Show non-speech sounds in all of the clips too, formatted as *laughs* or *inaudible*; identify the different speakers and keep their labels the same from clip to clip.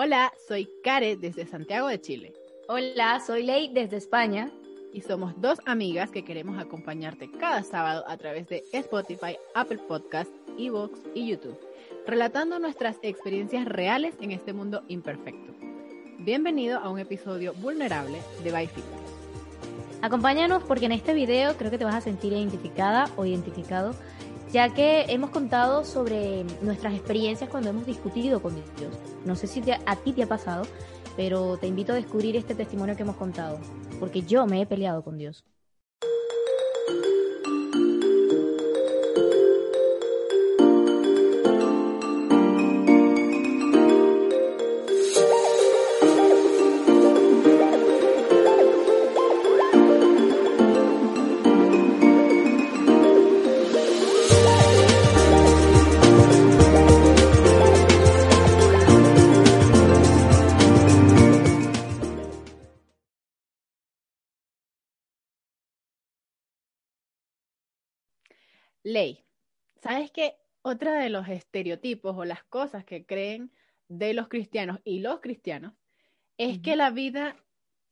Speaker 1: Hola, soy Care desde Santiago de Chile.
Speaker 2: Hola, soy Ley desde España.
Speaker 1: Y somos dos amigas que queremos acompañarte cada sábado a través de Spotify, Apple Podcast, Evox y YouTube, relatando nuestras experiencias reales en este mundo imperfecto. Bienvenido a un episodio vulnerable de By Fitness.
Speaker 2: Acompáñanos porque en este video creo que te vas a sentir identificada o identificado, ya que hemos contado sobre nuestras experiencias cuando hemos discutido con Dios. No sé si a ti te ha pasado, pero te invito a descubrir este testimonio que hemos contado, porque yo me he peleado con Dios.
Speaker 1: Ley, ¿sabes qué? Otra de los estereotipos o las cosas que creen de los cristianos y los cristianos es que la vida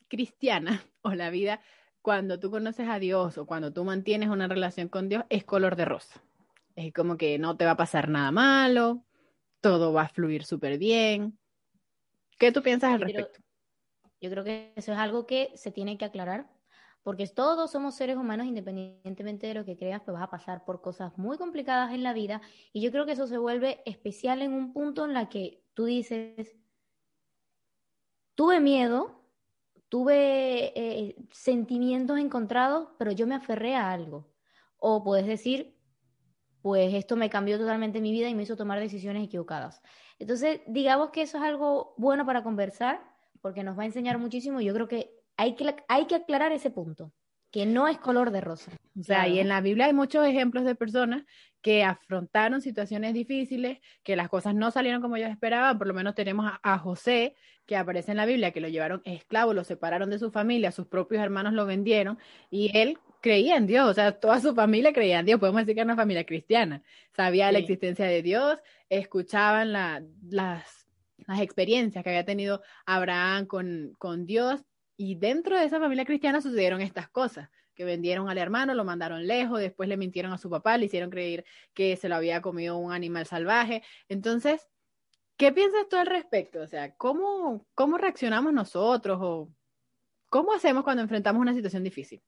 Speaker 1: cristiana *laughs* o la vida cuando tú conoces a Dios o cuando tú mantienes una relación con Dios es color de rosa. Es como que no te va a pasar nada malo, todo va a fluir súper bien. ¿Qué tú piensas al respecto?
Speaker 2: yo creo que eso es algo que se tiene que aclarar porque todos somos seres humanos, independientemente de lo que creas, pues vas a pasar por cosas muy complicadas en la vida. Y yo creo que eso se vuelve especial en un punto en la que tú dices, tuve miedo, tuve eh, sentimientos encontrados, pero yo me aferré a algo. O puedes decir, pues esto me cambió totalmente mi vida y me hizo tomar decisiones equivocadas. Entonces, digamos que eso es algo bueno para conversar, porque nos va a enseñar muchísimo. Yo creo que hay que, hay que aclarar ese punto, que no es color de rosa.
Speaker 1: O sea, y en la Biblia hay muchos ejemplos de personas que afrontaron situaciones difíciles, que las cosas no salieron como ellos esperaban, por lo menos tenemos a, José, que aparece en la Biblia, que lo llevaron esclavo, lo separaron de su familia, sus propios hermanos lo vendieron, y él creía en Dios, o sea, toda su familia creía en Dios, podemos decir que era una familia cristiana, sabía la existencia de Dios, escuchaban las, las experiencias que había tenido Abraham con, con Dios, y dentro de esa familia cristiana sucedieron estas cosas, que vendieron al hermano, lo mandaron lejos, después le mintieron a su papá, le hicieron creer que se lo había comido un animal salvaje. Entonces, ¿qué piensas tú al respecto? O sea, ¿cómo, cómo reaccionamos nosotros o cómo hacemos cuando enfrentamos una situación difícil?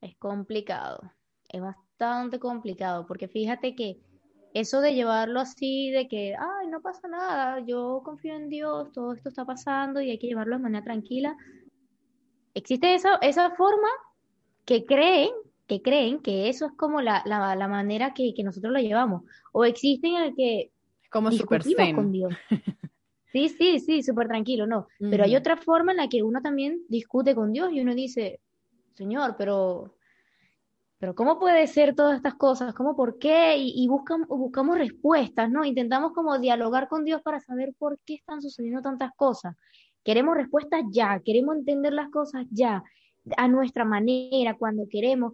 Speaker 2: Es complicado, es bastante complicado, porque fíjate que eso de llevarlo así, de que, ay, no pasa nada, yo confío en Dios, todo esto está pasando y hay que llevarlo de manera tranquila, existe esa, esa forma que creen, que creen que eso es como la, la, manera que, nosotros lo llevamos. O existe en el que
Speaker 1: como super
Speaker 2: con Dios. *laughs* Sí, sí, sí, súper tranquilo, no. Pero hay otra forma en la que uno también discute con Dios y uno dice, Señor, pero, pero ¿cómo puede ser todas estas cosas? ¿Cómo, por qué? Y, y buscamos, buscamos respuestas, ¿no? Intentamos como dialogar con Dios para saber por qué están sucediendo tantas cosas. Queremos respuestas ya, queremos entender las cosas ya, a nuestra manera, cuando queremos.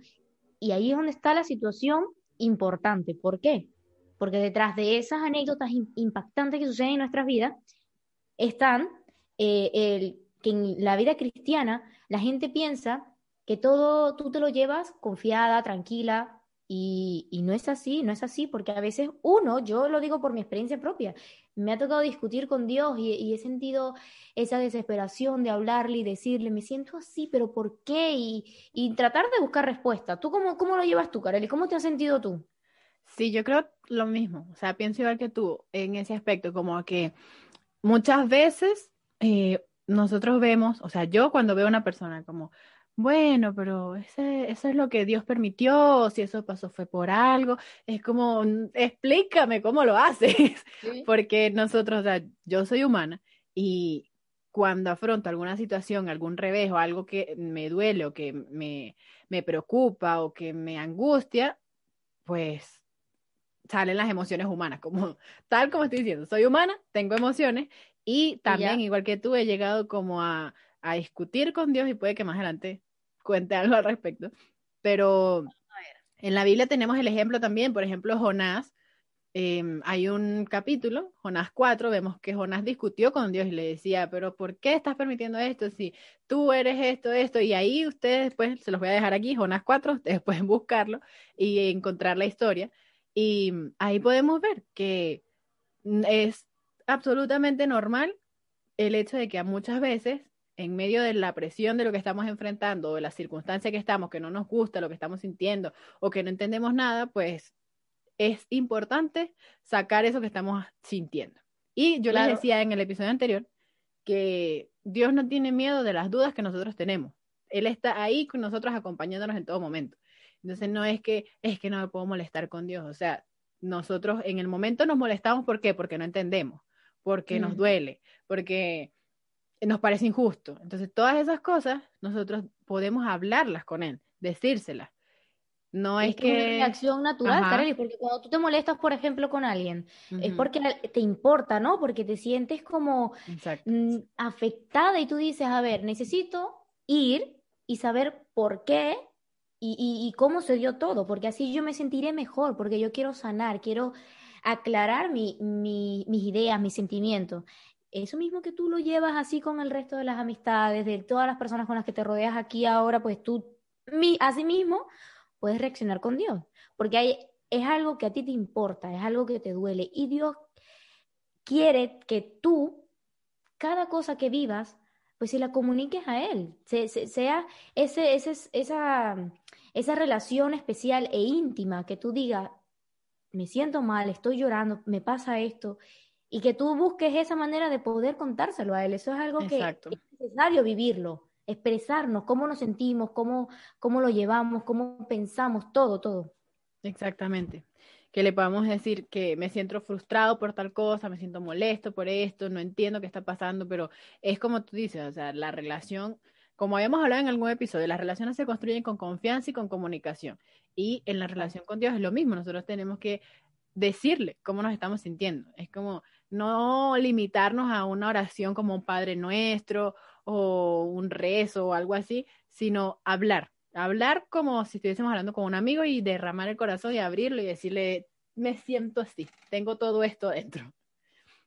Speaker 2: Y ahí es donde está la situación importante. ¿Por qué? Porque detrás de esas anécdotas impactantes que suceden en nuestras vidas están eh, el, que en la vida cristiana la gente piensa que todo tú te lo llevas confiada, tranquila, y, y, no es así, no es así, porque a veces uno, yo lo digo por mi experiencia propia, me ha tocado discutir con Dios y, he sentido esa desesperación de hablarle y decirle, me siento así, pero ¿por qué? Y, tratar de buscar respuesta. ¿Tú cómo, cómo lo llevas tú, Kareli? ¿Cómo te has sentido tú?
Speaker 1: Sí, yo creo lo mismo. O sea, pienso igual que tú en ese aspecto, como que muchas veces eh, nosotros vemos, o sea, yo cuando veo a una persona como, bueno, pero ese, eso es lo que Dios permitió, si eso pasó fue por algo, es como, explícame cómo lo haces, *laughs* porque nosotros, o sea, yo soy humana y cuando afronto alguna situación, algún revés o algo que me duele o que me, me preocupa o que me angustia, pues salen las emociones humanas, como *laughs* tal como estoy diciendo, soy humana, tengo emociones y también, igual que tú, he llegado como a a discutir con Dios y puede que más adelante cuente algo al respecto. Pero en la Biblia tenemos el ejemplo también, por ejemplo, Jonás, Em, hay un capítulo, Jonás 4, vemos que Jonás discutió con Dios y le decía, pero ¿por qué estás permitiendo esto si tú eres esto, esto? Y ahí ustedes después, se los voy a dejar aquí, Jonás 4, *laughs* ustedes pueden buscarlo y encontrar la historia. Y ahí podemos ver que es absolutamente normal el hecho de que muchas veces, en medio de la presión de lo que estamos enfrentando o de la circunstancia que estamos, que no nos gusta lo que estamos sintiendo o que no entendemos nada, pues es importante sacar eso que estamos sintiendo. Y yo les decía en el episodio anterior que Dios no tiene miedo de las dudas que nosotros tenemos. Él está ahí con nosotros acompañándonos en todo momento. Entonces no es que es que no me puedo molestar con Dios, o sea, nosotros en el momento nos molestamos ¿por qué? Porque no entendemos, porque nos duele, porque nos parece injusto. Entonces todas esas cosas nosotros podemos hablarlas con él, decírselas. No es, que...
Speaker 2: Es una reacción natural, porque cuando tú te molestas, por ejemplo, con alguien, es porque te importa, ¿no? Porque te sientes como mm, afectada y tú dices, a ver, necesito ir y saber por qué y, cómo se dio todo, porque así yo me sentiré mejor, porque yo quiero sanar, quiero aclarar mi, mis ideas, mis sentimientos. Eso mismo que tú lo llevas así con el resto de las amistades, de todas las personas con las que te rodeas aquí ahora, pues tú, así mismo, puedes reaccionar con Dios, porque hay, es algo que a ti te importa, es algo que te duele y Dios quiere que tú, cada cosa que vivas, pues se la comuniques a Él, sea ese, esa, esa relación especial e íntima que tú digas, me siento mal, estoy llorando, me pasa esto, y que tú busques esa manera de poder contárselo a Él. Eso es algo que es necesario vivirlo expresarnos, cómo nos sentimos, cómo, cómo lo llevamos, cómo pensamos, todo, todo.
Speaker 1: Exactamente. Que le podamos decir que me siento frustrado por tal cosa, me siento molesto por esto, no entiendo qué está pasando, pero es como tú dices, o sea, la relación, como habíamos hablado en algún episodio, las relaciones se construyen con confianza y con comunicación. Y en la relación con Dios es lo mismo, nosotros tenemos que decirle cómo nos estamos sintiendo. Es como no limitarnos a una oración como un Padre Nuestro o un rezo o algo así, sino hablar. Hablar como si estuviésemos hablando con un amigo y derramar el corazón y abrirlo y decirle, me siento así, tengo todo esto dentro.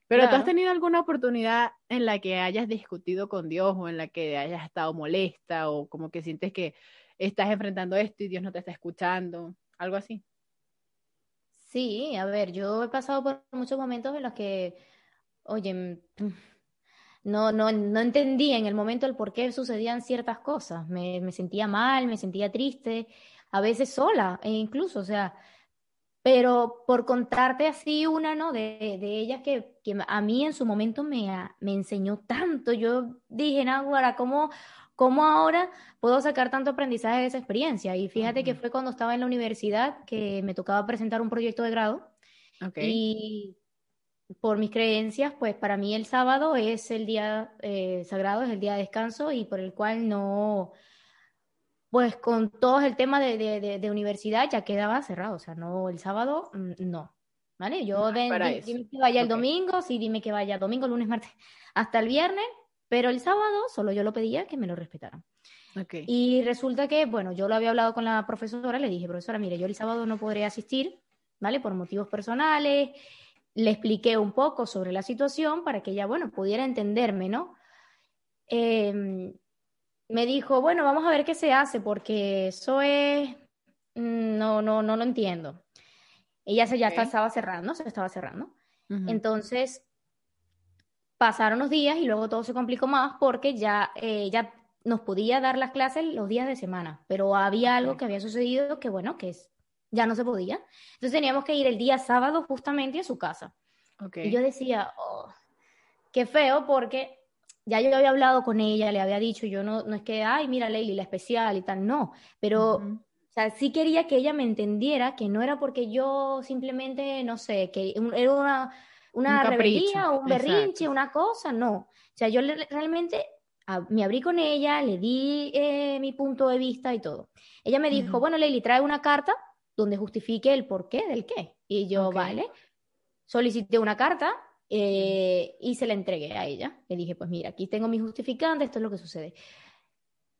Speaker 1: Pero ¿tú has tenido alguna oportunidad en la que hayas discutido con Dios o en la que hayas estado molesta o como que sientes que estás enfrentando esto y Dios no te está escuchando? Algo así.
Speaker 2: Sí, a ver, yo he pasado por muchos momentos en los que, oye, no, no, no entendía en el momento el por qué sucedían ciertas cosas. Me, me sentía mal, me sentía triste, a veces sola, e incluso, o sea, pero por contarte así una, ¿no? De, de ellas que, que, a mí en su momento me, me enseñó tanto. Yo dije, ahora, ¿cómo, ¿cómo ahora puedo sacar tanto aprendizaje de esa experiencia? Y fíjate que fue cuando estaba en la universidad que me tocaba presentar un proyecto de grado. Okay. Y por mis creencias, pues para mí el sábado es el día eh, sagrado, es el día de descanso y por el cual no, pues con todo el tema de, de, universidad ya quedaba cerrado, o sea, no, el sábado mm, no, ¿vale? Yo dime que vaya el domingo, sí, dime que vaya domingo, lunes, martes, hasta el viernes, pero el sábado solo yo lo pedía que me lo respetaran. Okay. Y resulta que, bueno, yo lo había hablado con la profesora, le dije, profesora, mire, yo el sábado no podré asistir, ¿vale? Por motivos personales, le expliqué un poco sobre la situación para que ella, bueno, pudiera entenderme, ¿no? Em, me dijo, bueno, vamos a ver qué se hace, porque eso es, mm, no, no, no lo entiendo. Ella se ya estaba cerrando, se estaba cerrando. Entonces, pasaron los días y luego todo se complicó más porque ya, eh, ya nos podía dar las clases los días de semana, pero había algo que había sucedido que, bueno, que es ya no se podía. Entonces teníamos que ir el día sábado justamente a su casa. Y yo decía, oh, qué feo porque ya yo había hablado con ella, le había dicho, yo no, no es que, ay, mira, Leili, la especial y tal, no, pero... O sea, sí quería que ella me entendiera que no era porque yo simplemente, no sé, que era una, una rebeldía o un berrinche, una cosa, no. O sea, yo realmente me abrí con ella, le di eh, mi punto de vista y todo. Ella me dijo, bueno, Leili, trae una carta donde justifique el porqué del qué. Y yo, vale, solicité una carta eh, y se la entregué a ella. Le dije, pues mira, aquí tengo mi justificante, esto es lo que sucede.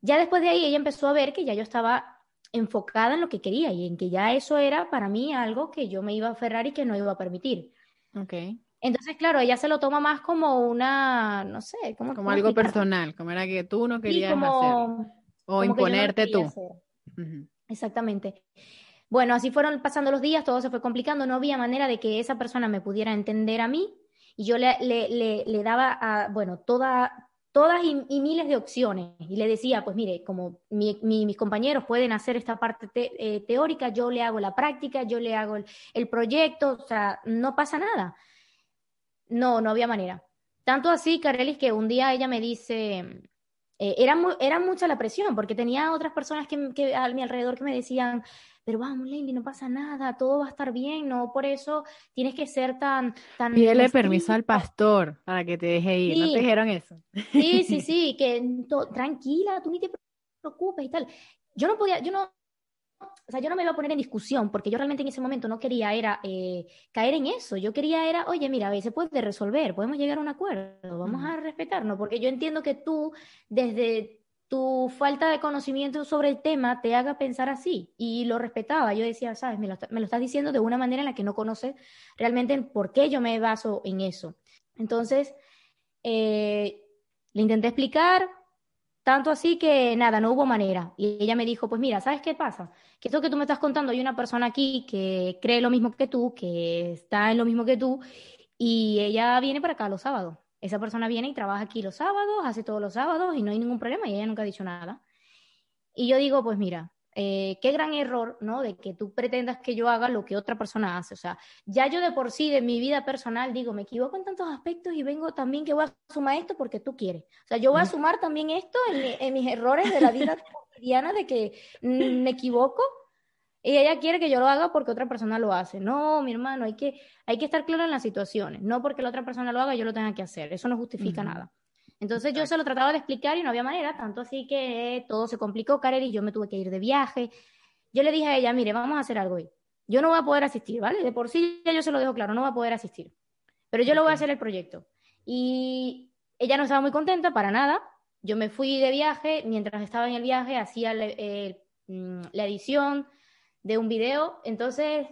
Speaker 2: Ya después de ahí ella empezó a ver que ya yo estaba enfocada en lo que quería y en que ya eso era para mí algo que yo me iba a aferrar y que no iba a permitir.
Speaker 1: Ok.
Speaker 2: Entonces, claro, ella se lo toma más como una, no sé, como,
Speaker 1: como algo personal, como era que tú no querías hacer o imponerte tú.
Speaker 2: Exactamente. Bueno, así fueron pasando los días, todo se fue complicando, no había manera de que esa persona me pudiera entender a mí y yo le, le, le, daba, a, bueno, toda, todas y, miles de opciones y le decía, pues mire, como mis compañeros pueden hacer esta parte eh, teórica, yo le hago la práctica, yo le hago el, el proyecto, o sea, no pasa nada. No, no había manera. Tanto así, Carelis, que un día ella me dice, eh, era, era mucha la presión, porque tenía otras personas que, a mi alrededor que me decían, pero vamos, Lady, no pasa nada, todo va a estar bien, no por eso tienes que ser tan... tan
Speaker 1: Pídele permiso al pastor para que te deje ir, ¿no te dijeron eso?
Speaker 2: Sí, sí, *laughs* sí, que tranquila, tú ni te preocupes y tal. Yo no podía, yo no, o sea, yo no me iba a poner en discusión porque yo realmente en ese momento no quería era eh, caer en eso. Yo quería era, oye, mira, a se puede resolver, podemos llegar a un acuerdo, vamos a respetarnos, porque yo entiendo que tú, desde tu falta de conocimiento sobre el tema, te haga pensar así. Y lo respetaba. Yo decía, sabes, me lo, me lo estás diciendo de una manera en la que no conoces realmente por qué yo me baso en eso. Entonces, eh, le intenté explicar, tanto así que nada, no hubo manera. Y ella me dijo, pues mira, ¿sabes qué pasa? Que esto que tú me estás contando, hay una persona aquí que cree lo mismo que tú, que está en lo mismo que tú, y ella viene para acá los sábados. Esa persona viene y trabaja aquí los sábados, hace todos los sábados y no hay ningún problema y ella nunca ha dicho nada. Y yo digo, pues mira, eh, qué gran error, ¿no? De que tú pretendas que yo haga lo que otra persona hace. O sea, ya yo de por sí, de mi vida personal, digo, me equivoco en tantos aspectos y vengo también que voy a sumar esto porque tú quieres. O sea, yo voy a sumar también esto en, mis errores de la vida *laughs* cotidiana de que me equivoco y ella quiere que yo lo haga porque otra persona lo hace. No, mi hermano, hay que, hay que estar claro en las situaciones. No porque la otra persona lo haga, yo lo tenga que hacer. Eso no justifica nada. Entonces yo se lo trataba de explicar y no había manera, tanto así que todo se complicó, Karen, y yo me tuve que ir de viaje. Yo le dije a ella, mire, vamos a hacer algo hoy. Yo no voy a poder asistir, ¿vale? De por sí ya yo se lo dejo claro, no voy a poder asistir. Pero yo lo voy a hacer el proyecto. Y ella no estaba muy contenta para nada. Yo me fui de viaje, mientras estaba en el viaje hacía mm, la edición de un video. Entonces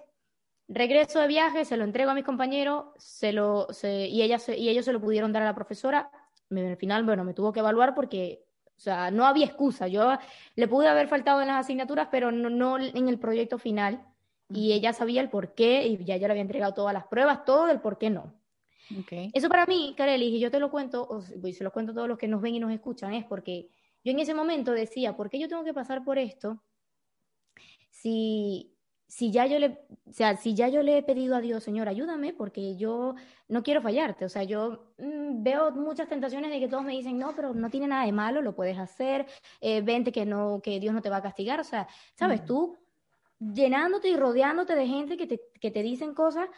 Speaker 2: regreso de viaje, se lo entrego a mis compañeros se lo, y, ella y ellos se lo pudieron dar a la profesora al final, bueno, me tuvo que evaluar porque, o sea, no había excusa. Yo le pude haber faltado en las asignaturas, pero no, en el proyecto final. Y ella sabía el por qué y ya yo le había entregado todas las pruebas, todo del por qué no. Eso para mí, Kareli, y yo te lo cuento, o se lo cuento a todos los que nos ven y nos escuchan, es porque yo en ese momento decía, ¿por qué yo tengo que pasar por esto si, si ya yo le, o sea, si ya yo le he pedido a Dios, Señor, ayúdame, porque yo no quiero fallarte. O sea, yo mm, veo muchas tentaciones de que todos me dicen, no, pero no tiene nada de malo, lo puedes hacer, eh, vente que no, que Dios no te va a castigar. O sea, sabes, tú llenándote y rodeándote de gente que te, que te dicen cosas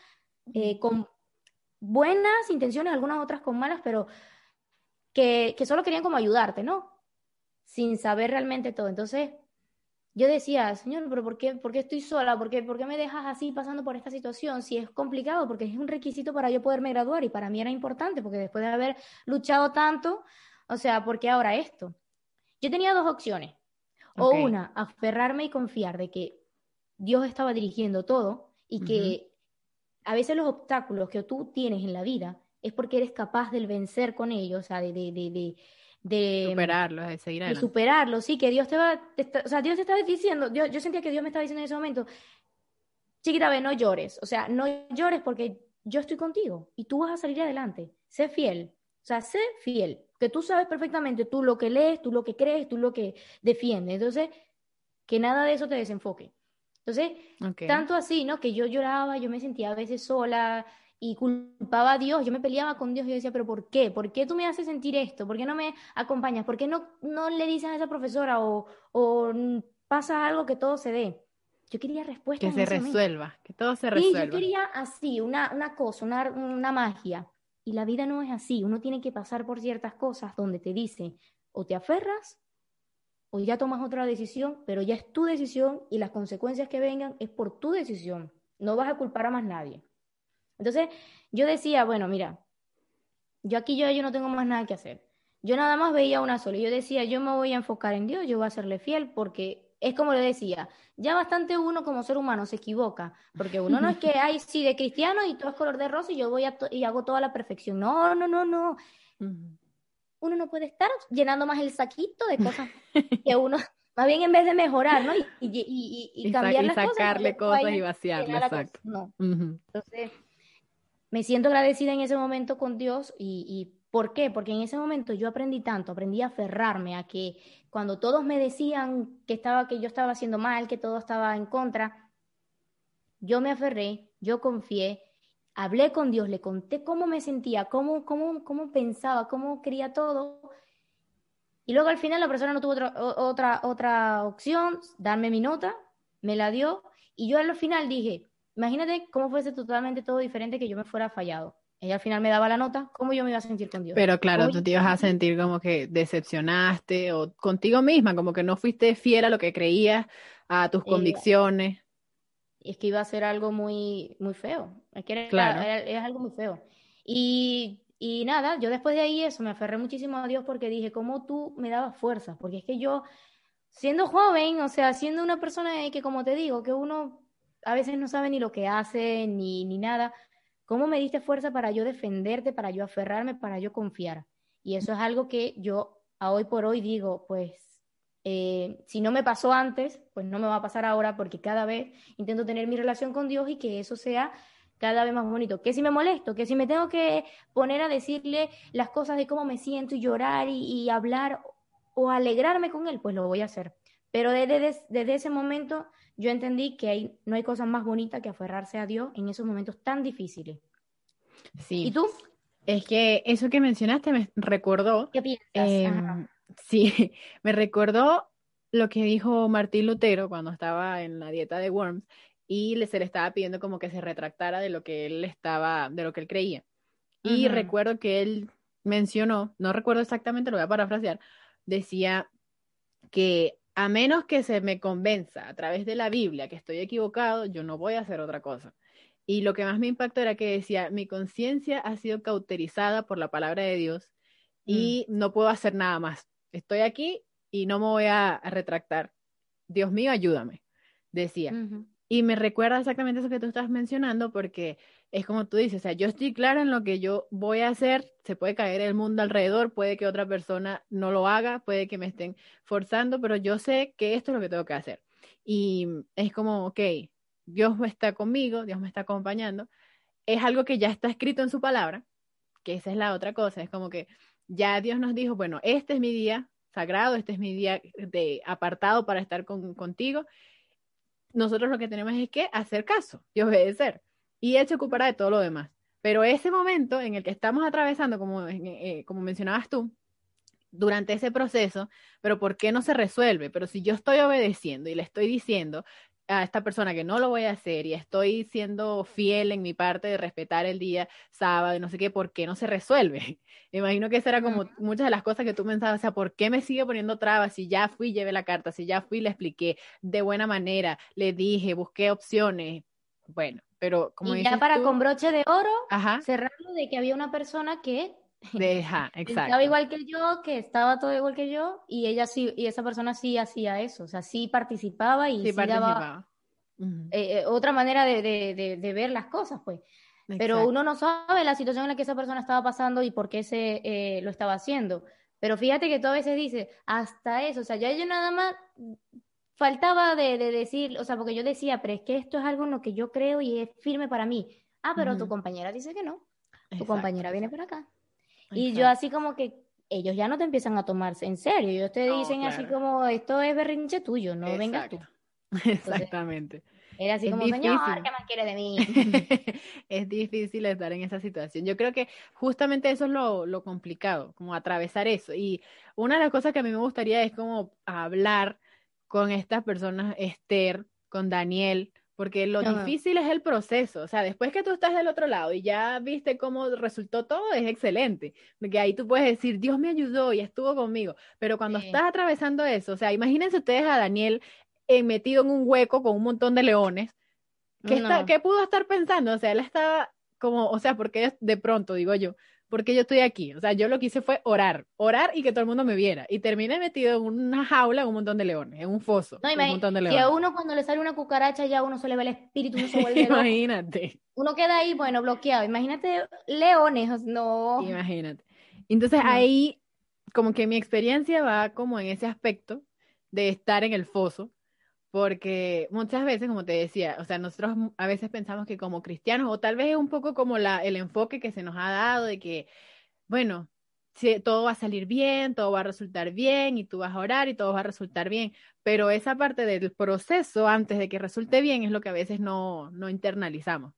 Speaker 2: eh, con buenas intenciones, algunas otras con malas, pero que, que solo querían como ayudarte, ¿no? Sin saber realmente todo. Entonces, yo decía, Señor, pero ¿por qué, por qué estoy sola? ¿Por qué, ¿Por qué me dejas así pasando por esta situación? Si es complicado, porque es un requisito para yo poderme graduar y para mí era importante, porque después de haber luchado tanto, o sea, ¿por qué ahora esto? Yo tenía dos opciones. O una, aferrarme y confiar de que Dios estaba dirigiendo todo y que a veces los obstáculos que tú tienes en la vida es porque eres capaz de vencer con ellos, o sea, de, de, de, de
Speaker 1: superarlo, de seguir
Speaker 2: adelante. De superarlo, sí, que Dios te va, o sea, Dios te estaba diciendo, yo, yo sentía que Dios me estaba diciendo en ese momento, chiquita, ve, no llores, o sea, no llores porque yo estoy contigo y tú vas a salir adelante, sé fiel, o sea, sé fiel, que tú sabes perfectamente tú lo que lees, tú lo que crees, tú lo que defiendes, entonces, que nada de eso te desenfoque. Entonces, tanto así, ¿no? Que yo lloraba, yo me sentía a veces sola, y culpaba a Dios, yo me peleaba con Dios y yo decía, pero ¿por qué? ¿Por qué tú me haces sentir esto? ¿Por qué no me acompañas? ¿Por qué no, no le dices a esa profesora o, o pasa algo que todo se dé? Yo quería respuestas.
Speaker 1: Que se resuelva, que todo se resuelva.
Speaker 2: Sí, yo quería así, una, una cosa, una, una magia. Y la vida no es así, uno tiene que pasar por ciertas cosas donde te dice, o te aferras o ya tomas otra decisión, pero ya es tu decisión y las consecuencias que vengan es por tu decisión. No vas a culpar a más nadie. Entonces, yo decía, bueno, mira, yo aquí yo, yo no tengo más nada que hacer. Yo nada más veía una sola. Yo decía, yo me voy a enfocar en Dios, yo voy a serle fiel porque es como le decía, ya bastante uno como ser humano se equivoca, porque uno no es que, *laughs* hay sí, de cristiano y todo es color de rosa y yo voy a y hago toda la perfección. No, no, no, no. Uno no puede estar llenando más el saquito de cosas *laughs* que uno, más bien en vez de mejorar, ¿no? Y, y, y, cambiar
Speaker 1: las sacarle cosas, y vaciarle, exacto.
Speaker 2: No. Entonces, me siento agradecida en ese momento con Dios y ¿Por qué? Porque en ese momento yo aprendí tanto, aprendí a aferrarme a que cuando todos me decían que estaba que yo estaba haciendo mal, que todo estaba en contra, yo me aferré, yo confié, hablé con Dios, le conté cómo me sentía, cómo, cómo, cómo pensaba, cómo quería todo. Y luego al final la persona no tuvo otra, otra, otra opción, darme mi nota, me la dio, y yo al final dije, imagínate cómo fuese totalmente todo diferente que yo me fuera fallado ella al final me daba la nota, ¿cómo yo me iba a sentir con Dios?
Speaker 1: Pero claro, tú te ibas a sentir como que decepcionaste o contigo misma, como que no fuiste fiel a lo que creías, a tus convicciones.
Speaker 2: Y es que iba a ser algo muy, muy feo. Es que claro. es algo muy feo. Y, y nada, yo después de ahí eso, me aferré muchísimo a Dios porque dije, ¿cómo tú me dabas fuerza? Porque es que yo, siendo joven, o sea, siendo una persona que, como te digo, que uno a veces no sabe ni lo que hace, ni, ni nada, ¿Cómo me diste fuerza para yo defenderte, para yo aferrarme, para yo confiar? Y eso es algo que yo a hoy por hoy digo, pues eh, si no me pasó antes, pues no me va a pasar ahora porque cada vez intento tener mi relación con Dios y que eso sea cada vez más bonito. Que si me molesto, que si me tengo que poner a decirle las cosas de cómo me siento y llorar y, hablar o alegrarme con Él, pues lo voy a hacer. Pero desde, desde ese momento yo entendí que hay, no hay cosa más bonita que aferrarse a Dios en esos momentos tan difíciles.
Speaker 1: Sí.
Speaker 2: ¿Y tú?
Speaker 1: Es que eso que mencionaste me recordó.
Speaker 2: ¿Qué piensas?
Speaker 1: Em, sí, *laughs* me recordó lo que dijo Martín Lutero cuando estaba en la dieta de Worms y se le estaba pidiendo como que se retractara de lo que él estaba, de lo que él creía. Y recuerdo que él mencionó, no recuerdo exactamente, lo voy a parafrasear, decía que a menos que se me convenza a través de la Biblia que estoy equivocado, yo no voy a hacer otra cosa. Y lo que más me impactó era que decía, mi conciencia ha sido cauterizada por la palabra de Dios y mm. no puedo hacer nada más. Estoy aquí y no me voy a, retractar. Dios mío, ayúdame, decía. Y me recuerda exactamente eso que tú estás mencionando porque es como tú dices, o sea, yo estoy clara en lo que yo voy a hacer, se puede caer el mundo alrededor, puede que otra persona no lo haga, puede que me estén forzando, pero yo sé que esto es lo que tengo que hacer. Y es como, ok, Dios está conmigo, Dios me está acompañando, es algo que ya está escrito en su palabra, que esa es la otra cosa, es como que ya Dios nos dijo, bueno, este es mi día sagrado, este es mi día de apartado para estar contigo. Nosotros lo que tenemos es que hacer caso y obedecer y Él se ocupará de todo lo demás. Pero ese momento en el que estamos atravesando, como, eh, como mencionabas tú, durante ese proceso, pero ¿por qué no se resuelve? Pero si yo estoy obedeciendo y le estoy diciendo a esta persona que no lo voy a hacer y estoy siendo fiel en mi parte de respetar el día sábado y no sé qué, ¿por qué no se resuelve? *laughs* Me imagino que esa era como muchas de las cosas que tú pensabas, o sea, ¿por qué me sigue poniendo trabas si ya fui, llevé la carta, si ya fui, le expliqué de buena manera, le dije, busqué opciones? Bueno, pero como
Speaker 2: y ya para con broche de oro cerrarlo de que había una persona que
Speaker 1: Deja, *laughs* exacto.
Speaker 2: Estaba igual que yo, que estaba todo igual que yo, y ella sí, y esa persona sí hacía eso, o sea, sí participaba y sí, daba eh, eh, otra manera de, de, de, ver las cosas, pues. Pero uno no sabe la situación en la que esa persona estaba pasando y por qué se eh, lo estaba haciendo. Pero fíjate que tú a veces dices, hasta eso, o sea, ya yo nada más faltaba de, decir, o sea, porque yo decía, pero es que esto es algo en lo que yo creo y es firme para mí. Ah, pero tu compañera dice que no. Tu compañera viene por acá. Y yo así como que ellos ya no te empiezan a tomarse en serio. Ellos te dicen así como, esto es berrinche tuyo, no vengas tú.
Speaker 1: Exactamente.
Speaker 2: Era así como, señor, ¿qué más quiere de mí? *laughs*
Speaker 1: es difícil estar en esa situación. Yo creo que justamente eso es lo, lo, complicado, como atravesar eso. Y una de las cosas que a mí me gustaría es como hablar con estas personas, Esther, con Daniel, porque lo difícil es el proceso, o sea, después que tú estás del otro lado y ya viste cómo resultó todo, es excelente, porque ahí tú puedes decir, Dios me ayudó y estuvo conmigo, pero cuando estás atravesando eso, o sea, imagínense ustedes a Daniel eh, metido en un hueco con un montón de leones, ¿qué, está, ¿qué pudo estar pensando? O sea, él estaba como, o sea, porque de pronto, digo yo, porque yo estoy aquí. O sea, yo lo que hice fue orar, orar y que todo el mundo me viera. Y terminé metido en una jaula con un montón de leones, en un foso.
Speaker 2: No,
Speaker 1: un montón de leones.
Speaker 2: Y a uno cuando le sale una cucaracha ya uno se le va el espíritu, no se vuelve *laughs*
Speaker 1: Imagínate.
Speaker 2: Uno queda ahí, bueno, bloqueado. Imagínate leones, no.
Speaker 1: Imagínate. Entonces ahí, como que mi experiencia va como en ese aspecto de estar en el foso porque muchas veces, como te decía, o sea, nosotros a veces pensamos que como cristianos, o tal vez es un poco como la, el enfoque que se nos ha dado de que, bueno, si, todo va a salir bien, todo va a resultar bien, y tú vas a orar y todo va a resultar bien, pero esa parte del proceso antes de que resulte bien es lo que a veces no, no internalizamos.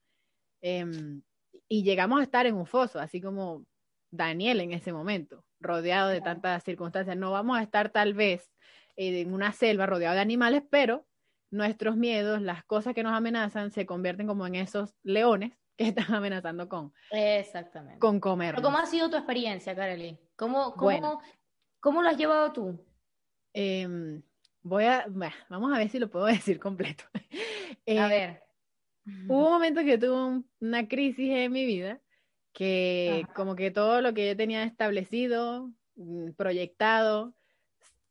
Speaker 1: Em, y llegamos a estar en un foso, así como Daniel en ese momento, rodeado de tantas circunstancias. No vamos a estar tal vez en una selva rodeado de animales, pero nuestros miedos, las cosas que nos amenazan, se convierten como en esos leones que están *laughs* amenazando con,
Speaker 2: Exactamente.
Speaker 1: con comer.
Speaker 2: ¿Cómo ha sido tu experiencia, Kareli? ¿Cómo, cómo, ¿Cómo lo has llevado tú?
Speaker 1: Em, voy a, vamos a ver si lo puedo *laughs* decir completo.
Speaker 2: a eh, ver.
Speaker 1: Hubo un momento que tuve una crisis en mi vida que como que todo lo que yo tenía establecido, mm, proyectado,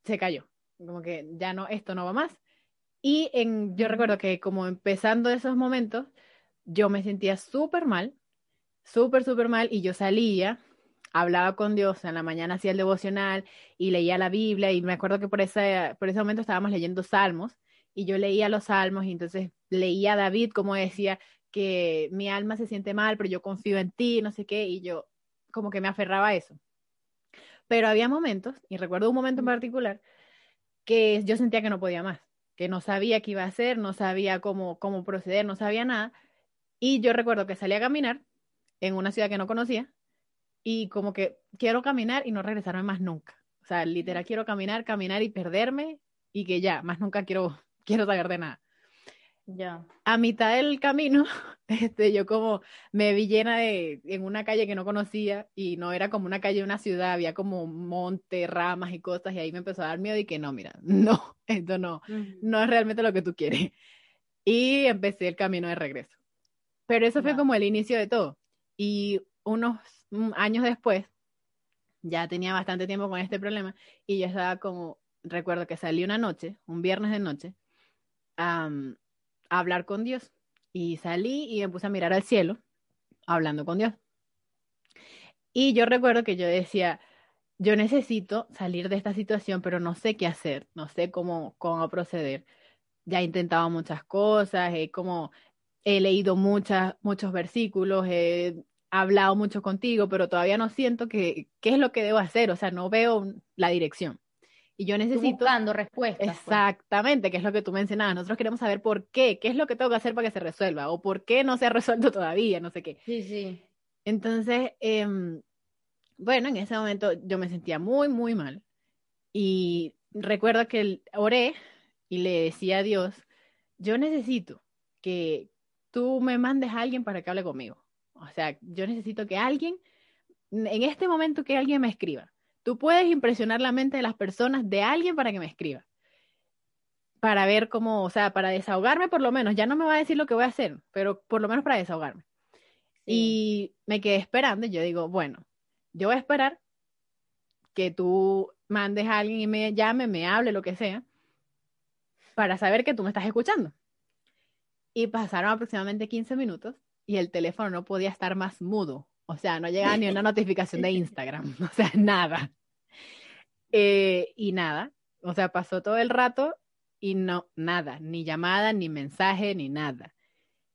Speaker 1: se cayó. Como que ya no, esto no va más. Y en, yo recuerdo que como empezando esos momentos, yo me sentía súper mal, súper, súper mal, y yo salía, hablaba con Dios, en la mañana hacía el devocional y leía la Biblia, y me acuerdo que por ese, por ese momento estábamos leyendo salmos, y yo leía los salmos, y entonces leía a David como decía que mi alma se siente mal, pero yo confío en ti, no sé qué, y yo como que me aferraba a eso. Pero había momentos, y recuerdo un momento en particular, que yo sentía que no podía más que no sabía qué iba a hacer, no sabía cómo, cómo proceder, no sabía nada. Y yo recuerdo que salí a caminar en una ciudad que no conocía y como que quiero caminar y no regresarme más nunca. O sea, literal quiero caminar, caminar y perderme y que ya, más nunca quiero, *laughs* quiero saber de nada.
Speaker 2: Ya.
Speaker 1: A mitad del camino, *laughs* este, yo como me vi llena de, en una calle que no conocía y no era como una calle de una ciudad, había como monte, ramas y cosas y ahí me empezó a dar miedo y que no, mira, *laughs* no, esto no, no es realmente lo que tú quieres. Y empecé el camino de regreso. Pero eso fue como el inicio de todo. Y unos años después, ya tenía bastante tiempo con este problema y yo estaba como, recuerdo que salí una noche, un viernes de noche, hablar con Dios. Y salí y me puse a mirar al cielo, hablando con Dios. Y yo recuerdo que yo decía, yo necesito salir de esta situación, pero no sé qué hacer, no sé cómo, cómo proceder. Ya he intentado muchas cosas, he como he leído muchas, muchos versículos, he hablado mucho contigo, pero todavía no siento que qué es lo que debo hacer, o sea, no veo la dirección. Y yo necesito...
Speaker 2: buscando respuestas.
Speaker 1: Pues. Exactamente, que es lo que tú mencionabas. Nosotros queremos saber por qué, qué es lo que tengo que hacer para que se resuelva, o por qué no se ha *laughs* resuelto todavía, no sé qué.
Speaker 2: Sí, sí.
Speaker 1: Entonces, em, bueno, en ese momento yo me sentía muy, muy mal. Y recuerdo que oré y le decía a Dios, yo necesito que tú me mandes a alguien para que hable conmigo. O sea, yo necesito que alguien, en este momento que alguien me escriba Tú puedes impresionar la mente de las personas de alguien para que me escriba. Para ver cómo, o sea, para desahogarme por lo menos. Ya no me va a decir lo que voy a hacer, pero por lo menos para desahogarme. Y me quedé esperando y yo digo, bueno, yo voy a esperar que tú mandes a alguien y me llame, me hable, lo que sea, para saber que tú me estás escuchando. Y pasaron aproximadamente 15 minutos y el teléfono no podía estar más mudo. O sea, no llegaba ni una *laughs* notificación de Instagram. *laughs* O sea, nada. Eh, y nada, o sea, pasó todo el rato y no, nada, ni llamada, ni mensaje, ni nada.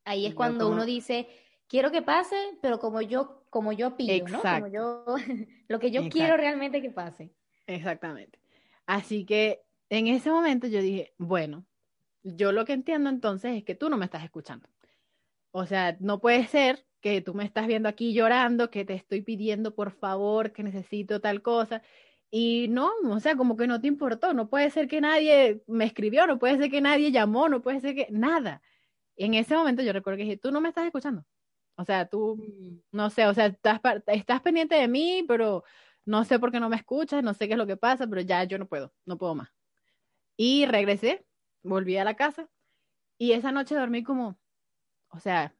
Speaker 2: Ahí es cuando uno dice, quiero que pase, pero como yo, como yo pido, ¿no? Como yo, *laughs* lo que yo quiero realmente que pase.
Speaker 1: Exactamente. Así que en ese momento yo dije, bueno, yo lo que entiendo entonces es que tú no me estás escuchando. O sea, no puede ser que tú me estás viendo aquí llorando, que te estoy pidiendo por favor, que necesito tal cosa, y no, o sea, como que no te importó, no puede ser que nadie me escribió, no puede ser que nadie llamó, no puede ser que nada. En ese momento yo recuerdo que dije, tú no me estás escuchando. O sea, tú, mm. no sé, o sea, estás, estás pendiente de mí, pero no sé por qué no me escuchas, no sé qué es lo que pasa, pero ya yo no puedo, no puedo más. Y regresé, volví a la casa y esa noche dormí como, o sea,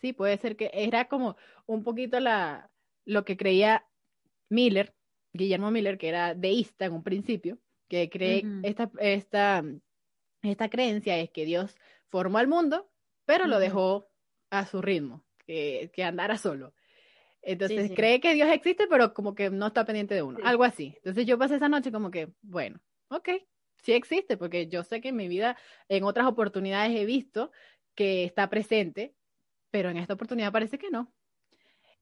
Speaker 1: sí, puede ser que era como un poquito la, lo que creía Miller, Guillermo Miller, que era deísta en un principio, que cree esta, esta, esta creencia es que Dios formó al mundo, pero lo dejó a su ritmo, que, que andara solo. Entonces cree que Dios existe, pero como que no está pendiente de uno, algo así. Entonces yo pasé esa noche como que, bueno, ok, sí existe, porque yo sé que en mi vida, en otras oportunidades he visto que está presente, pero en esta oportunidad parece que no.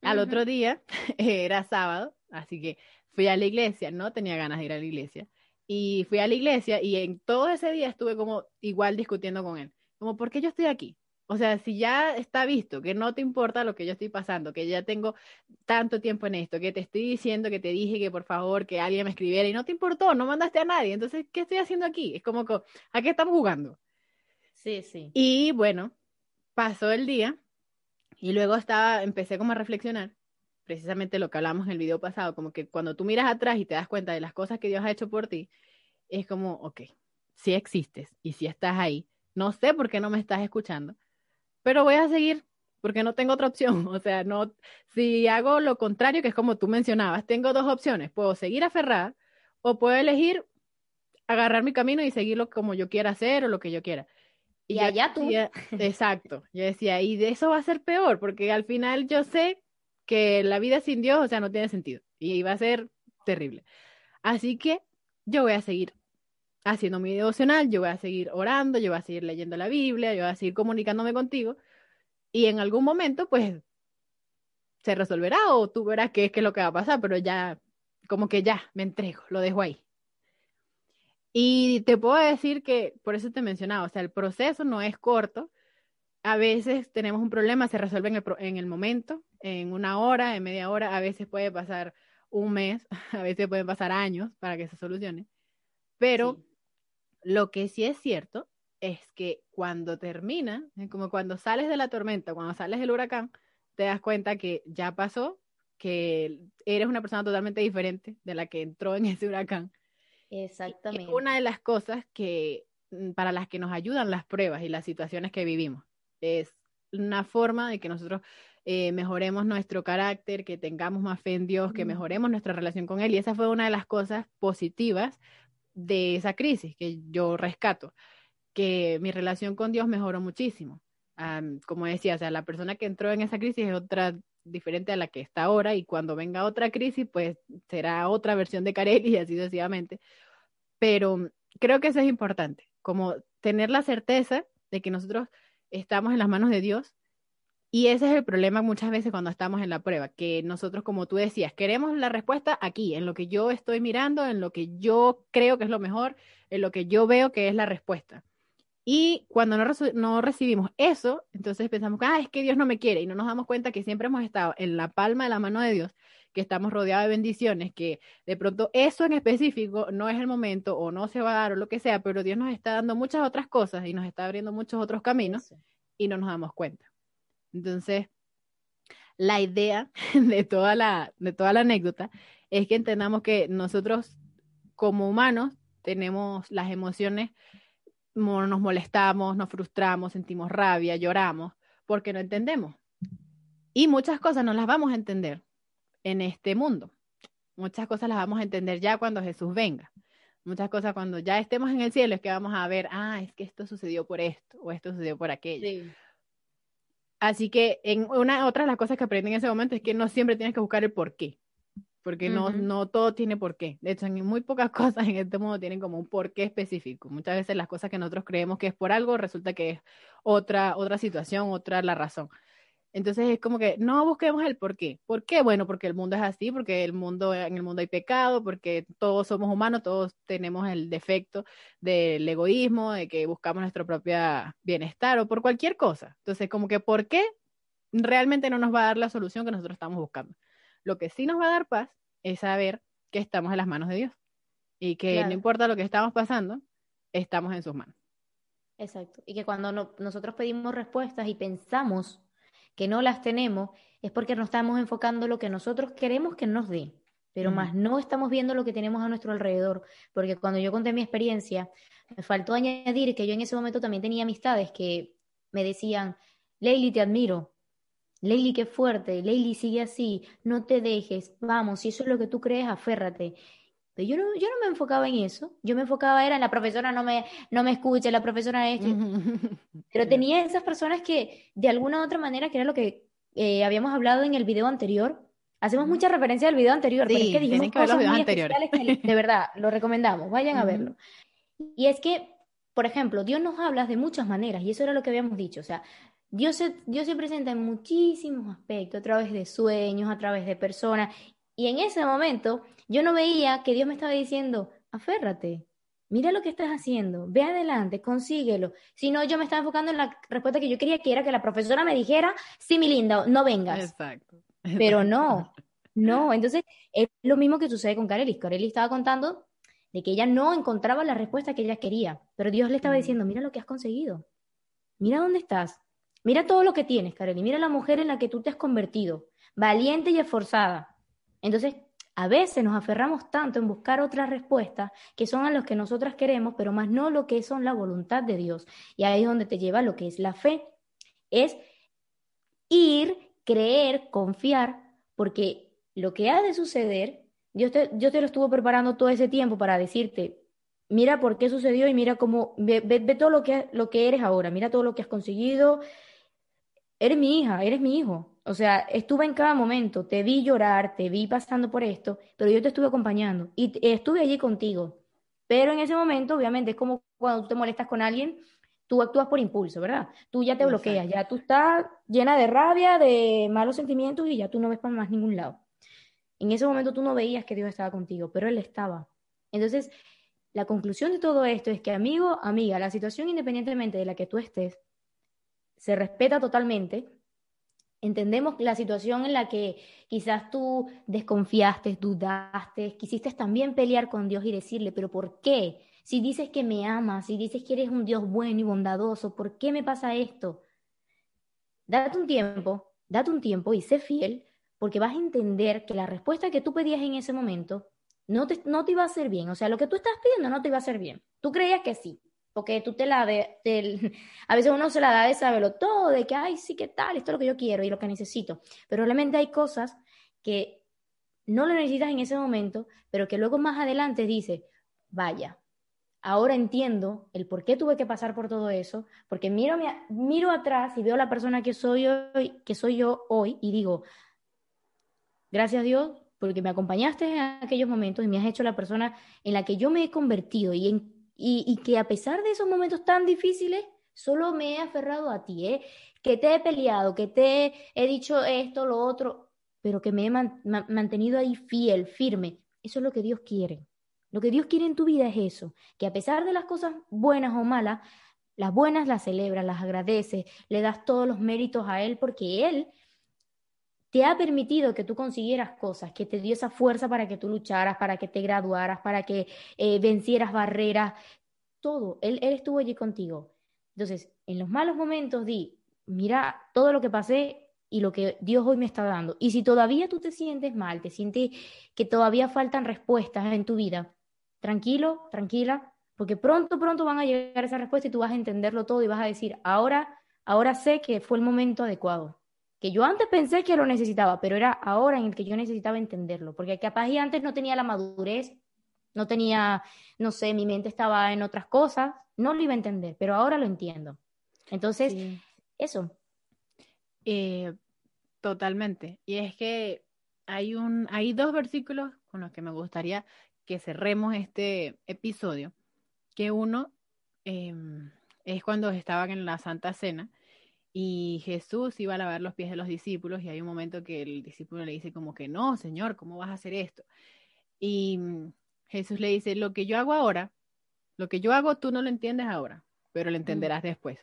Speaker 1: Al otro día, *laughs* era sábado, así que fui a la iglesia, no tenía ganas de ir a la iglesia, y fui a la iglesia y en todo ese día estuve como igual discutiendo con él, como, ¿por qué yo estoy aquí? O sea, si ya está visto que no te importa lo que yo estoy pasando, que ya tengo tanto tiempo en esto, que te estoy diciendo que te dije que por favor que alguien me escribiera y no te importó, no mandaste a nadie, entonces, ¿qué estoy haciendo aquí? Es como que, ¿a qué estamos jugando?
Speaker 2: Sí, sí.
Speaker 1: Y bueno, pasó el día y luego estaba, empecé como a reflexionar, precisamente lo que hablamos en el video pasado, como que cuando tú miras atrás y te das cuenta de las cosas que Dios ha hecho por ti, es como, ok, si existes y si estás ahí, no sé por qué no me estás escuchando pero voy a seguir porque no tengo otra opción. *laughs* O sea, no, si hago lo contrario, que es como tú mencionabas, tengo dos opciones. Puedo seguir aferrada o puedo elegir agarrar mi camino y seguirlo como yo quiera hacer o lo que yo quiera.
Speaker 2: Y, allá tú. *laughs*
Speaker 1: exacto. Yo decía, y de eso va a ser peor, porque al final yo sé que la vida sin Dios, o sea, no tiene sentido. Y va a ser terrible. Así que yo voy a seguir haciendo mi devocional, yo voy a seguir orando, yo voy a seguir leyendo la Biblia, yo voy a seguir comunicándome contigo y en algún momento pues se resolverá o tú verás qué es, qué es lo que va a pasar, pero ya como que ya me entrego, lo dejo ahí. Y te puedo decir que, por eso te mencionaba, o sea, el proceso no es corto. A veces tenemos un problema, se resuelve en el, en el momento, en una hora, en media hora, a veces puede pasar un mes, *laughs* a veces pueden pasar años para que se solucione. Pero lo que sí es cierto es que cuando termina, como cuando sales de la tormenta, cuando sales del huracán, te das cuenta que ya pasó, que eres una persona totalmente diferente de la que entró en ese huracán.
Speaker 2: Exactamente.
Speaker 1: Es una de las cosas que mm, para las que nos ayudan las pruebas y las situaciones que vivimos. Es una forma de que nosotros eh, mejoremos nuestro carácter, que tengamos más fe en Dios, que mejoremos nuestra relación con Él. Y esa fue una de las cosas positivas de esa crisis que yo rescato, que mi relación con Dios mejoró muchísimo. como decía, o sea, la persona que entró en esa crisis es otra diferente a la que está ahora y cuando venga otra crisis, pues será otra versión de Carelli *laughs* y así sucesivamente. Pero creo que eso es importante, como tener la certeza de que nosotros estamos en las manos de Dios y ese es el problema muchas veces cuando estamos en la prueba, que nosotros, como tú decías, queremos la respuesta aquí, en lo que yo estoy mirando, en lo que yo creo que es lo mejor, en lo que yo veo que es la respuesta. Y cuando no, no recibimos eso, entonces pensamos, ah, es que Dios no me quiere, y no nos damos cuenta que siempre hemos estado en la palma de la mano de Dios, que estamos rodeados de bendiciones, que de pronto eso en específico no es el momento o no se va a dar o lo que sea, pero Dios nos está dando muchas otras cosas y nos está abriendo muchos otros caminos y no nos damos cuenta. Entonces, la idea *laughs* de toda la, de toda la anécdota es que entendamos que nosotros como humanos tenemos las emociones, nos molestamos, nos frustramos, sentimos rabia, lloramos, porque no entendemos. Y muchas cosas no las vamos a entender en este mundo. Muchas cosas las vamos a entender ya cuando Jesús venga. Muchas cosas cuando ya estemos en el cielo es que vamos a ver, ah, es que esto sucedió por esto o esto sucedió por aquello. Sí. Así que en una otra de las cosas que aprendí en ese momento es que no siempre tienes que buscar el por qué, porque no, no todo tiene por qué. De hecho, en muy pocas *laughs* cosas en este mundo tienen como un por qué específico. Muchas veces las cosas que nosotros creemos que es por algo resulta que es otra, otra situación, otra la razón. Entonces es como que no busquemos el por qué. ¿Por qué? Bueno, porque el mundo es así, porque el mundo, en el mundo hay pecado, porque todos somos humanos, todos tenemos el defecto del egoísmo, de que buscamos nuestro propio bienestar o por cualquier cosa. Entonces, como que ¿por qué? Realmente no nos va a dar la solución que nosotros estamos buscando. Lo que sí nos va a dar paz es saber que estamos en las manos de Dios y que no importa lo que estamos pasando, estamos en sus manos.
Speaker 2: Exacto. Y que cuando nosotros pedimos respuestas y pensamos que no las tenemos, es porque nos estamos enfocando en lo que nosotros queremos que nos dé, pero más no estamos viendo lo que tenemos a nuestro alrededor, porque cuando yo conté mi experiencia, me faltó añadir que yo en ese momento también tenía amistades que me decían, Leili, te admiro, Leili, qué fuerte, Leili, sigue así, no te dejes, vamos, si eso es lo que tú crees, aférrate. Pero yo no, yo no me enfocaba en eso, yo me enfocaba era en la profesora no me, no me escuche, la profesora esto. *laughs* Pero tenía esas personas que de alguna u otra manera, que era lo que eh, habíamos hablado en el video anterior, hacemos mucha referencia al video anterior,
Speaker 1: pero es que dijimos cosas muy anteriores.
Speaker 2: de verdad, lo recomendamos, vayan a verlo. Y es que, por ejemplo, Dios nos habla de muchas maneras, y eso era lo que habíamos dicho, o sea, Dios se, Dios se presenta en muchísimos aspectos, a través de sueños, a través de personas. Y en ese momento yo no veía que Dios me estaba diciendo, aférrate, mira lo que estás haciendo, ve adelante, consíguelo. Si no, yo me estaba enfocando en la respuesta que yo quería, que era que la profesora me dijera, sí, mi linda, no vengas.
Speaker 1: Exacto.
Speaker 2: Pero no, *laughs* no. Entonces, es lo mismo que sucede con Carelis. Carelis estaba contando de que ella no encontraba la respuesta que ella quería, pero Dios le estaba mm. diciendo, mira lo que has conseguido, mira dónde estás, Mira todo lo que tienes, Karen, y mira la mujer en la que tú te has convertido, valiente y esforzada. Entonces, a veces nos aferramos tanto en buscar otras respuestas que son a los que nosotras queremos, pero más no lo que son la voluntad de Dios. Y ahí es donde te lleva lo que es la fe. Es ir, creer, confiar, porque lo que ha de suceder, Dios te, te lo estuvo preparando todo ese tiempo para decirte, mira por qué sucedió y mira cómo, ve, ve todo lo que, lo que eres ahora, mira todo lo que has conseguido, eres mi hija, eres mi hijo. O sea, estuve en cada momento, te vi llorar, te vi pasando por esto, pero yo te estuve acompañando y estuve allí contigo. Pero en ese momento, obviamente, es como cuando tú te molestas con alguien, tú actúas por impulso, ¿verdad? Tú ya te bloqueas, ya tú estás llena de rabia, de malos sentimientos y ya tú no ves para más ningún lado. En ese momento tú no veías que Dios estaba contigo, pero Él estaba. Entonces, la conclusión de todo esto es que, amigo, amiga, la situación independientemente de la que tú estés, se respeta totalmente. Entendemos la situación en la que quizás tú desconfiaste, dudaste, quisiste también pelear con Dios y decirle, pero ¿por qué? Si dices que me amas, si dices que eres un Dios bueno y bondadoso, ¿por qué me pasa esto? Date un tiempo, date un tiempo y sé fiel, porque vas a entender que la respuesta que tú pedías en ese momento no te, no te iba a hacer bien. O sea, lo que tú estás pidiendo no te iba a hacer bien. Tú creías que sí, porque tú te la de, *laughs* a veces uno se la da de saberlo todo, de que, ay, sí, ¿qué tal? Esto es lo que yo quiero y lo que necesito. Pero realmente hay cosas que no lo necesitas en ese momento, pero que luego más adelante dices, vaya, ahora entiendo el por qué tuve que pasar por todo eso, porque miro, miro atrás y veo la persona que soy, hoy, que soy yo hoy y digo, gracias a Dios porque me acompañaste en aquellos momentos y me has hecho la persona en la que yo me he convertido y en y, que a pesar de esos momentos tan difíciles, solo me he aferrado a ti, ¿eh? que te he peleado, que te he dicho esto, lo otro, pero que me he mantenido ahí fiel, firme. Eso es lo que Dios quiere. Lo que Dios quiere en tu vida es eso, que a pesar de las cosas buenas o malas, las buenas las celebras, las agradeces, le das todos los méritos a Él, porque Él te ha permitido que tú consiguieras cosas, que te dio esa fuerza para que tú lucharas, para que te graduaras, para que eh, vencieras barreras, todo. Él, él estuvo allí contigo. Entonces, en los malos momentos di, mira todo lo que pasé y lo que Dios hoy me está dando. Y si todavía tú te sientes mal, te sientes que todavía faltan respuestas en tu vida, tranquilo, tranquila, porque pronto, pronto van a llegar esas respuestas y tú vas a entenderlo todo y vas a decir, ahora, ahora sé que fue el momento adecuado que yo antes pensé que lo necesitaba, pero era ahora en el que yo necesitaba entenderlo, porque capaz y antes no tenía la madurez, no tenía, no sé, mi mente estaba en otras cosas, no lo iba a entender, pero ahora lo entiendo. Entonces, eso.
Speaker 1: Eh, totalmente. Y es que hay un, hay dos versículos con los que me gustaría que cerremos este episodio, que uno em, es cuando estaban en la Santa Cena y Jesús iba a lavar los pies de los discípulos y hay un momento que el discípulo le dice como que no, Señor, ¿cómo vas a hacer esto? Y mm, Jesús le dice, lo que yo hago ahora, lo que yo hago tú no lo entiendes ahora, pero lo entenderás después.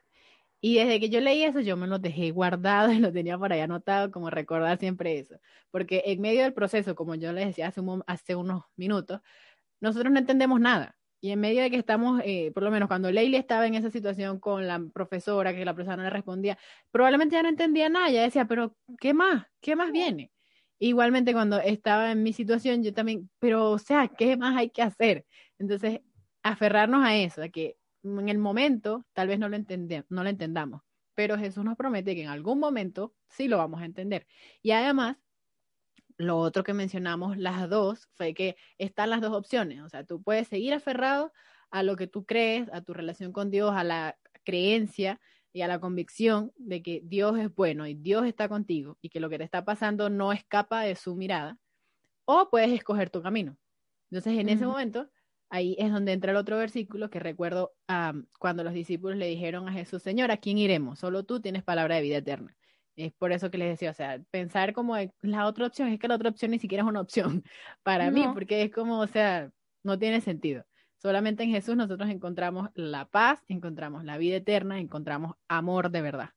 Speaker 1: Y desde que yo leí eso, yo me lo dejé guardado y lo tenía por ahí anotado, como recordar siempre eso. Porque en medio del proceso, como yo les decía hace, hace unos minutos, nosotros no entendemos nada. Y en medio de que estamos, eh, por lo menos cuando Leila estaba en esa situación con la profesora, que la profesora no le respondía, probablemente ya no entendía nada, ya decía, pero ¿qué más? ¿Qué más viene? Igualmente cuando estaba en mi situación, yo también, pero o sea, ¿qué más hay que hacer? Entonces, aferrarnos a eso, a que en el momento tal vez no lo, entendemos, no lo entendamos, pero Jesús nos promete que en algún momento sí lo vamos a entender. Y además, lo otro que mencionamos las dos fue que están las dos opciones, o sea, tú puedes seguir aferrado a lo que tú crees, a tu relación con Dios, a la creencia y a la convicción de que Dios es bueno y Dios está contigo y que lo que te está pasando no escapa de su mirada, o puedes escoger tu camino. Entonces, en ese momento, ahí es donde entra el otro versículo que recuerdo cuando los discípulos le dijeron a Jesús, Señor, ¿a quién iremos? Solo tú tienes palabra de vida eterna. Es por eso que les decía, o sea, pensar como la otra opción, es que la otra opción ni siquiera es una opción *laughs* para mí, porque es como, o sea, no tiene sentido. Solamente en Jesús nosotros encontramos la paz, encontramos la vida eterna, encontramos amor de verdad.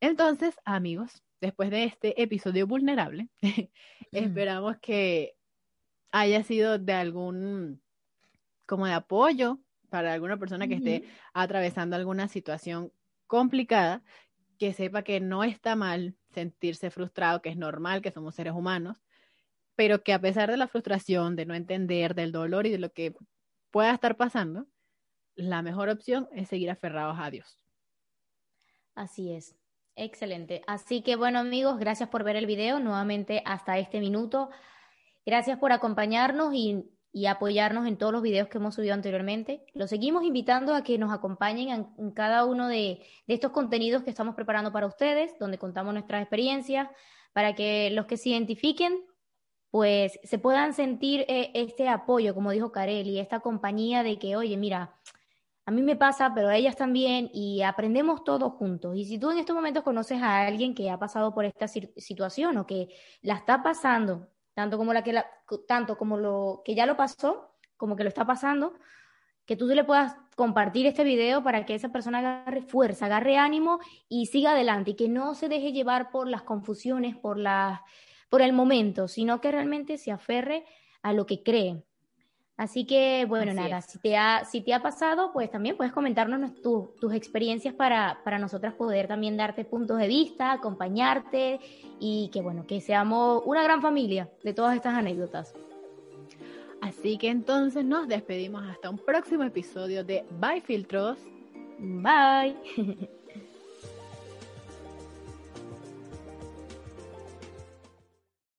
Speaker 1: Entonces, amigos, después de este episodio vulnerable, *laughs* esperamos que haya sido de algún, como de apoyo para alguna persona que esté atravesando alguna situación complicada, que sepa que no está mal sentirse frustrado, que es normal, que somos seres humanos, pero que a pesar de la frustración, de no entender, del dolor y de lo que pueda estar pasando, la mejor opción es seguir aferrados a Dios.
Speaker 2: Así es. Excelente. Así que bueno amigos, gracias por ver el video nuevamente hasta este minuto. Gracias por acompañarnos y, apoyarnos en todos los videos que hemos subido anteriormente. Los seguimos invitando a que nos acompañen en, cada uno de, estos contenidos que estamos preparando para ustedes, donde contamos nuestras experiencias, para que los que se identifiquen, pues se puedan sentir eh, este apoyo, como dijo y esta compañía de que, oye, mira, a mí me pasa, pero a ellas también, y aprendemos todos juntos. Y si tú en estos momentos conoces a alguien que ha pasado por esta situación o que la está pasando tanto como la que la, tanto como lo que ya lo pasó, como que lo está pasando, que tú le puedas compartir este video para que esa persona agarre fuerza, agarre ánimo y siga adelante y que no se deje llevar por las confusiones, por la, por el momento, sino que realmente se aferre a lo que cree. Así que, bueno, nada, si te, ha, si te ha pasado, pues también puedes comentarnos tus experiencias para, para nosotras poder también darte puntos de vista, acompañarte y que, bueno, que seamos una gran familia de todas estas anécdotas.
Speaker 1: Así que entonces nos despedimos hasta un próximo episodio de Bye Filtros.
Speaker 2: Bye. *laughs*